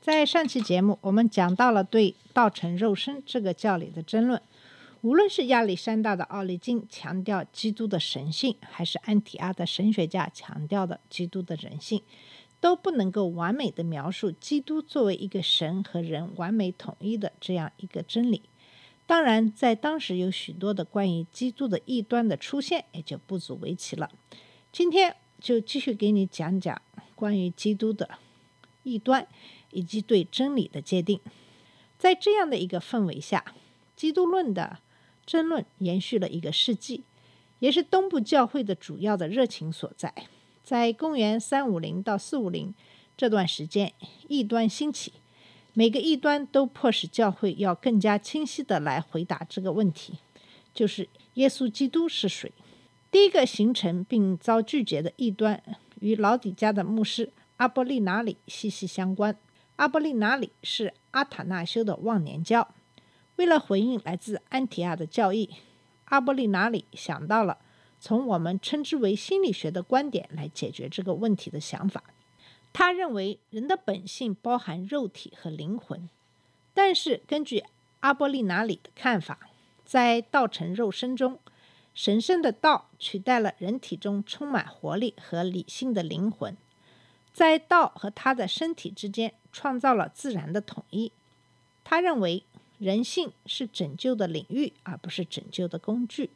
在上期节目，我们讲到了对道成肉身这个教理的争论。无论是亚历山大的奥利金强调基督的神性，还是安提阿的神学家强调的基督的人性，都不能够完美的描述基督作为一个神和人完美统一的这样一个真理。当然，在当时有许多的关于基督的异端的出现，也就不足为奇了。今天就继续给你讲讲关于基督的异端以及对真理的界定。在这样的一个氛围下，基督论的争论延续了一个世纪，也是东部教会的主要的热情所在。在公元三五零到四五零这段时间，异端兴起，每个异端都迫使教会要更加清晰的来回答这个问题，就是耶稣基督是谁。第一个形成并遭拒绝的异端，与老底家的牧师阿波利拿里息息相关。阿波利拿里是阿塔纳修的忘年交。为了回应来自安提亚的教义，阿波利拿里想到了从我们称之为心理学的观点来解决这个问题的想法。他认为人的本性包含肉体和灵魂，但是根据阿波利拿里的看法，在道成肉身中，神圣的道取代了人体中充满活力和理性的灵魂，在道和他的身体之间创造了自然的统一。他认为人性是拯救的领域，而不是拯救的工具。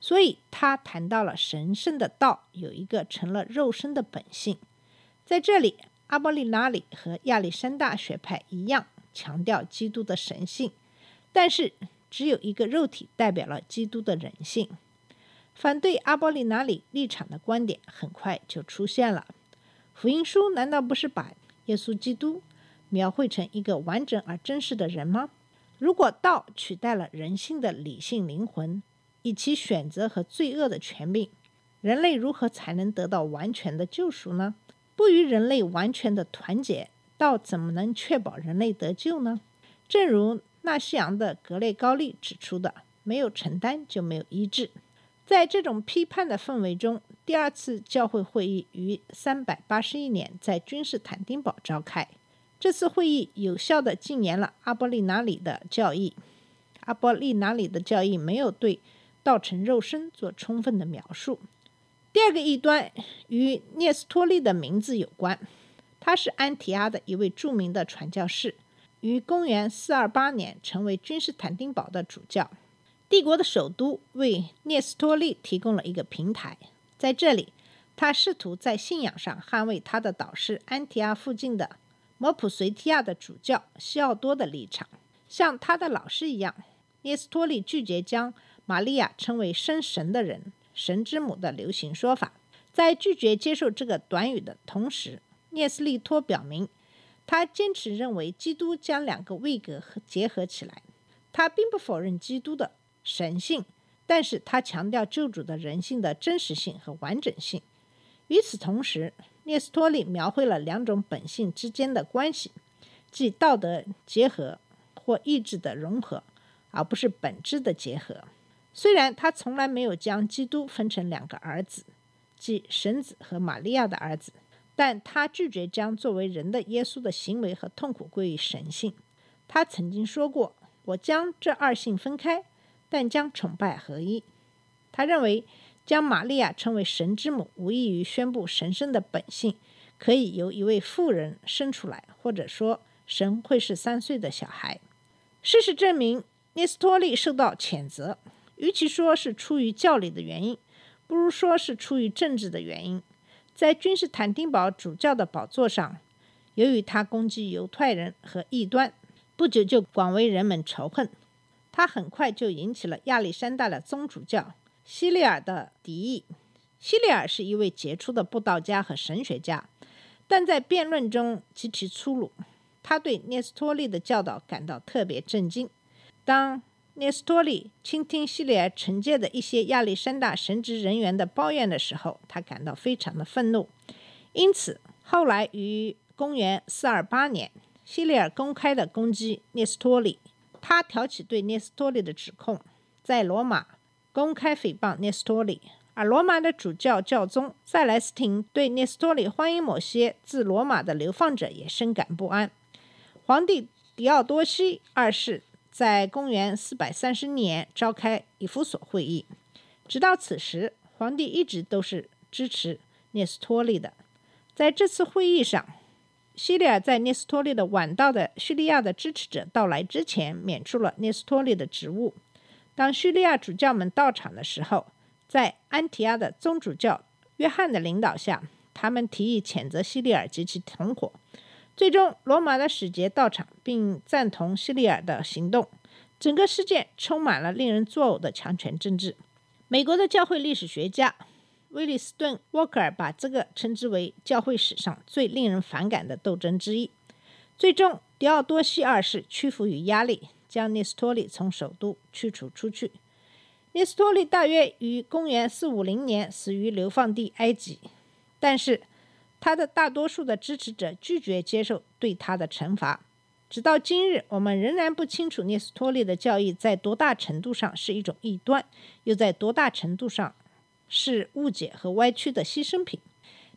所以他谈到了神圣的道有一个成了肉身的本性。在这里，阿波利拿里和亚历山大学派一样强调基督的神性，但是只有一个肉体代表了基督的人性。反对阿波利拿里立场的观点很快就出现了。福音书难道不是把耶稣基督描绘成一个完整而真实的人吗？如果道取代了人性的理性灵魂，以其选择和罪恶的权柄，人类如何才能得到完全的救赎呢？不与人类完全的团结，道怎么能确保人类得救呢？正如纳西昂的格雷高利指出的，没有承担就没有医治。在这种批判的氛围中，第二次教会会议于三百八十一年在君士坦丁堡召开。这次会议有效地禁言了阿波利拿里的教义。阿波利拿里的教义没有对道成肉身做充分的描述。第二个异端与聂斯托利的名字有关，他是安提阿的一位著名的传教士，于公元428年成为君士坦丁堡的主教。帝国的首都为聂斯托利提供了一个平台，在这里，他试图在信仰上捍卫他的导师安提阿附近的摩普随提亚的主教西奥多的立场。像他的老师一样，聂斯托利拒绝将玛利亚称为生神的人、神之母的流行说法。在拒绝接受这个短语的同时，聂斯利托表明，他坚持认为基督将两个位格结合起来。他并不否认基督的神性，但是他强调救主的人性的真实性和完整性。与此同时，聂斯托利描绘了两种本性之间的关系，即道德结合或意志的融合，而不是本质的结合。虽然他从来没有将基督分成两个儿子，即神子和玛利亚的儿子，但他拒绝将作为人的耶稣的行为和痛苦归于神性。他曾经说过：“我将这二性分开，但将崇拜合一。”他认为将玛利亚称为神之母，无异于宣布神圣的本性可以由一位妇人生出来，或者说神会是三岁的小孩。事实证明，聂斯托利受到谴责，与其说是出于教理的原因，不如说是出于政治的原因。在君士坦丁堡主教的宝座上，由于他攻击犹太人和异端，不久就广为人们仇恨。他很快就引起了亚历山大的宗主教希利尔的敌意。希利尔是一位杰出的布道家和神学家，但在辩论中极其粗鲁。他对聂斯托利的教导感到特别震惊。当聂斯托利倾听希利尔惩戒的一些亚历山大神职人员的抱怨的时候，他感到非常的愤怒。因此，后来于公元428年，希利尔公开的攻击聂斯托利，他挑起对聂斯托利的指控，在罗马公开诽谤聂斯托利。而罗马的主教教宗塞莱斯廷对聂斯托里欢迎某些自罗马的流放者也深感不安。皇帝狄奥多西二世。在公元430年召开以弗所会议，直到此时，皇帝一直都是支持聂斯托利的。在这次会议上，希利尔在聂斯托利的晚到的叙利亚的支持者到来之前，免除了聂斯托利的职务。当叙利亚主教们到场的时候，在安提阿的宗主教约翰的领导下，他们提议谴责希利尔及其同伙。最终，罗马的使节到场，并赞同希利尔的行动。整个事件充满了令人作呕的强权政治。美国的教会历史学家威利斯顿·沃克尔把这个称之为教会史上最令人反感的斗争之一。最终，迪奥多西二世屈服于压力，将聂斯托利从首都驱逐出去。聂斯托利大约于公元四五零年死于流放地埃及，但是。他的大多数的支持者拒绝接受对他的惩罚。直到今日，我们仍然不清楚聂斯托利的教义在多大程度上是一种异端，又在多大程度上是误解和歪曲的牺牲品。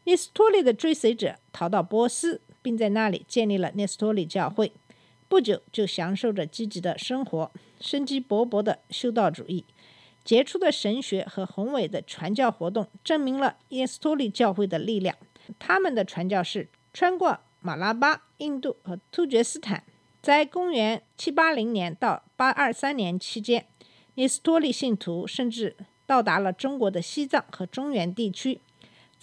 聂斯托利的追随者逃到波斯，并在那里建立了聂斯托利教会，不久就享受着积极的生活。生机勃勃的修道主义、杰出的神学和宏伟的传教活动，证明了耶斯托利教会的力量。他们的传教士穿过马拉巴、印度和突厥斯坦，在公元780年到823年期间，耶斯托利信徒甚至到达了中国的西藏和中原地区。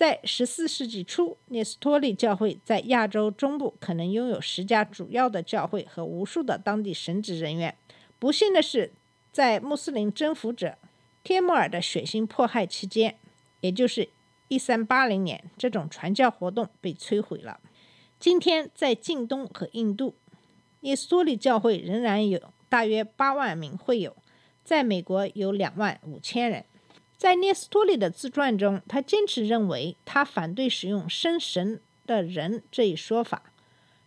在14世纪初，聂斯托利教会在亚洲中部可能拥有十家主要的教会和无数的当地神职人员。不幸的是，在穆斯林征服者帖木儿的血腥迫害期间，也就是一三八零年，这种传教活动被摧毁了。今天，在近东和印度，耶稣利教会仍然有大约八万名会友，在美国有两万五千人。在聂斯托利的自传中，他坚持认为，他反对使用“生神的人”这一说法，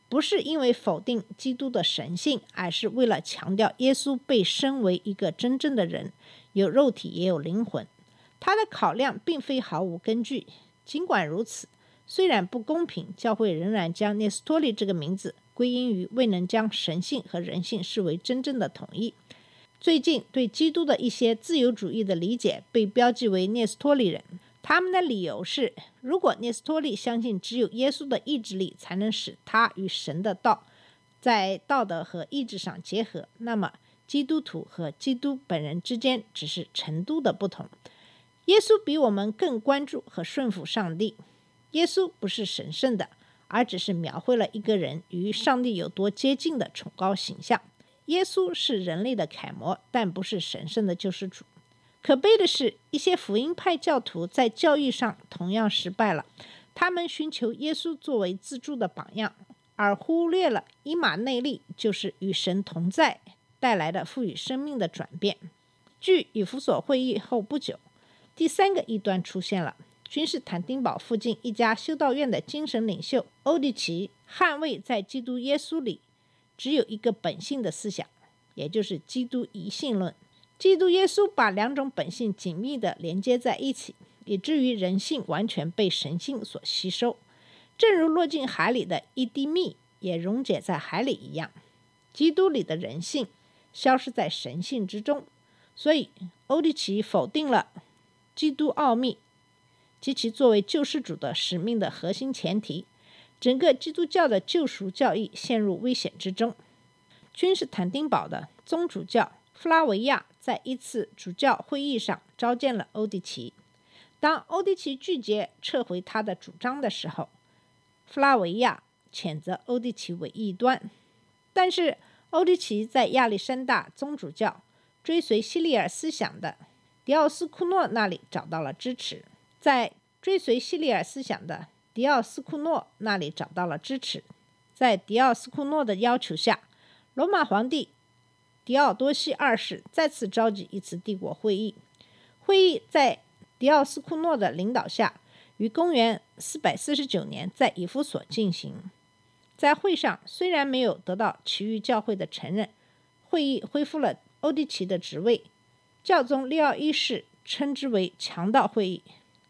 不是因为否定基督的神性，而是为了强调耶稣被升为一个真正的人，有肉体也有灵魂。他的考量并非毫无根据。尽管如此，虽然不公平，教会仍然将聂斯托利这个名字归因于未能将神性和人性视为真正的统一。最近，对基督的一些自由主义的理解被标记为聂斯托利人。他们的理由是：如果聂斯托利相信只有耶稣的意志力才能使他与神的道在道德和意志上结合，那么基督徒和基督本人之间只是程度的不同。耶稣比我们更关注和顺服上帝。耶稣不是神圣的，而只是描绘了一个人与上帝有多接近的崇高形象。耶稣是人类的楷模，但不是神圣的救世主。可悲的是，一些福音派教徒在教义上同样失败了。他们寻求耶稣作为自助的榜样，而忽略了伊马内利就是与神同在带来的赋予生命的转变。据以弗所会议后不久。第三个异端出现了。君士坦丁堡附近一家修道院的精神领袖欧迪奇捍卫在基督耶稣里只有一个本性的思想，也就是基督一性论。基督耶稣把两种本性紧密地连接在一起，以至于人性完全被神性所吸收，正如落进海里的一滴蜜也溶解在海里一样。基督里的人性消失在神性之中，所以欧迪奇否定了。基督奥秘及其作为救世主的使命的核心前提，整个基督教的救赎教义陷入危险之中。君士坦丁堡的宗主教弗拉维亚在一次主教会议上召见了欧迪奇。当欧迪奇拒绝撤回他的主张的时候，弗拉维亚谴责欧迪奇为异端。但是欧迪奇在亚历山大宗主教追随希利尔思想的。迪奥斯库诺那里找到了支持，在追随希利尔思想的迪奥斯库诺那里找到了支持。在迪奥斯库诺的要求下，罗马皇帝迪奥多西二世再次召集一次帝国会议。会议在迪奥斯库诺的领导下，于公元449年在以弗所进行。在会上，虽然没有得到其余教会的承认，会议恢复了欧迪奇的职位。教宗利奥一世称之为强盗会议。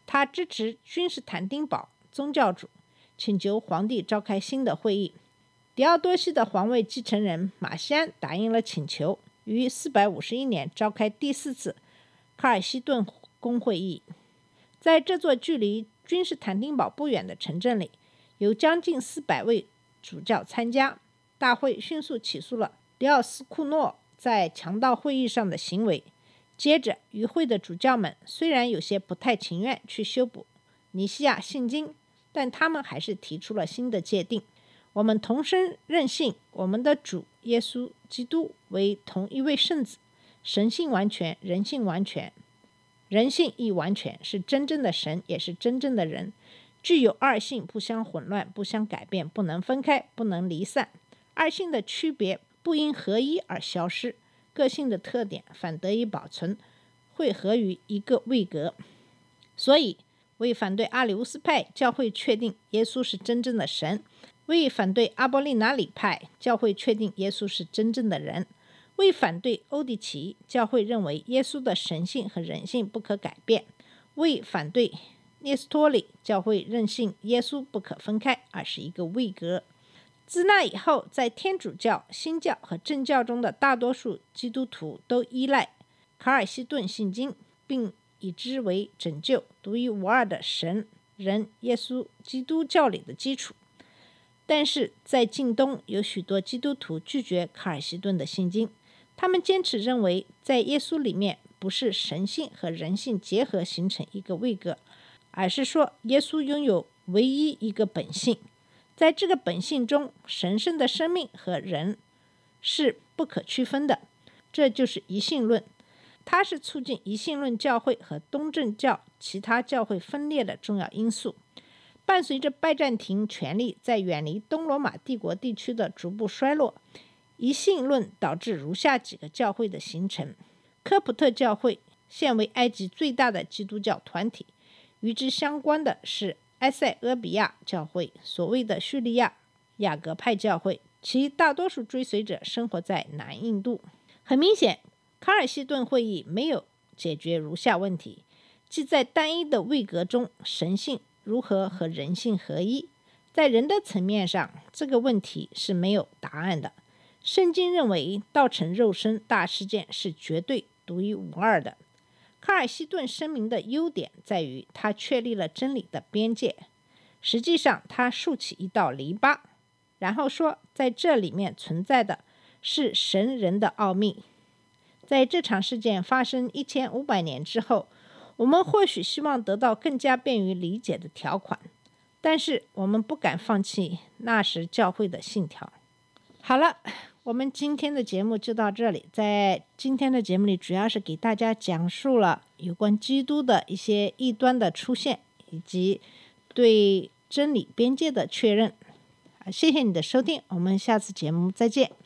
他支持君士坦丁堡宗教主，请求皇帝召开新的会议。狄奥多西的皇位继承人马西安答应了请求，于四百五十一年召开第四次卡尔西顿公会议。在这座距离君士坦丁堡不远的城镇里，有将近四百位主教参加。大会迅速起诉了迪奥斯库诺在强盗会议上的行为。接着，与会的主教们虽然有些不太情愿去修补尼西亚信经，但他们还是提出了新的界定：我们同生任性我们的主耶稣基督为同一位圣子，神性完全，人性完全，人性亦完全，是真正的神，也是真正的人，具有二性，不相混乱，不相改变，不能分开，不能离散。二性的区别不因合一而消失。个性的特点反得以保存，汇合于一个位格。所以，为反对阿里乌斯派教会确定耶稣是真正的神；为反对阿波利纳里派教会确定耶稣是真正的人；为反对欧迪奇教会认为耶稣的神性和人性不可改变；为反对涅斯托里教会认信耶稣不可分开，而是一个位格。自那以后，在天主教、新教和正教中的大多数基督徒都依赖卡尔西顿信经，并以之为拯救独一无二的神人耶稣基督教理的基础。但是在近东，有许多基督徒拒绝卡尔西顿的信经，他们坚持认为，在耶稣里面不是神性和人性结合形成一个位格，而是说耶稣拥有唯一一个本性。在这个本性中，神圣的生命和人是不可区分的，这就是一性论。它是促进一性论教会和东正教其他教会分裂的重要因素。伴随着拜占庭权力在远离东罗马帝国地区的逐步衰落，一性论导致如下几个教会的形成：科普特教会现为埃及最大的基督教团体，与之相关的是。埃塞俄比亚教会，所谓的叙利亚雅各派教会，其大多数追随者生活在南印度。很明显，卡尔西顿会议没有解决如下问题：即在单一的位格中，神性如何和人性合一？在人的层面上，这个问题是没有答案的。圣经认为，道成肉身大事件是绝对独一无二的。卡尔西顿声明的优点在于，他确立了真理的边界。实际上，他竖起一道篱笆，然后说，在这里面存在的是神人的奥秘。在这场事件发生一千五百年之后，我们或许希望得到更加便于理解的条款，但是我们不敢放弃那时教会的信条。好了。我们今天的节目就到这里。在今天的节目里，主要是给大家讲述了有关基督的一些异端的出现，以及对真理边界的确认。谢谢你的收听，我们下次节目再见。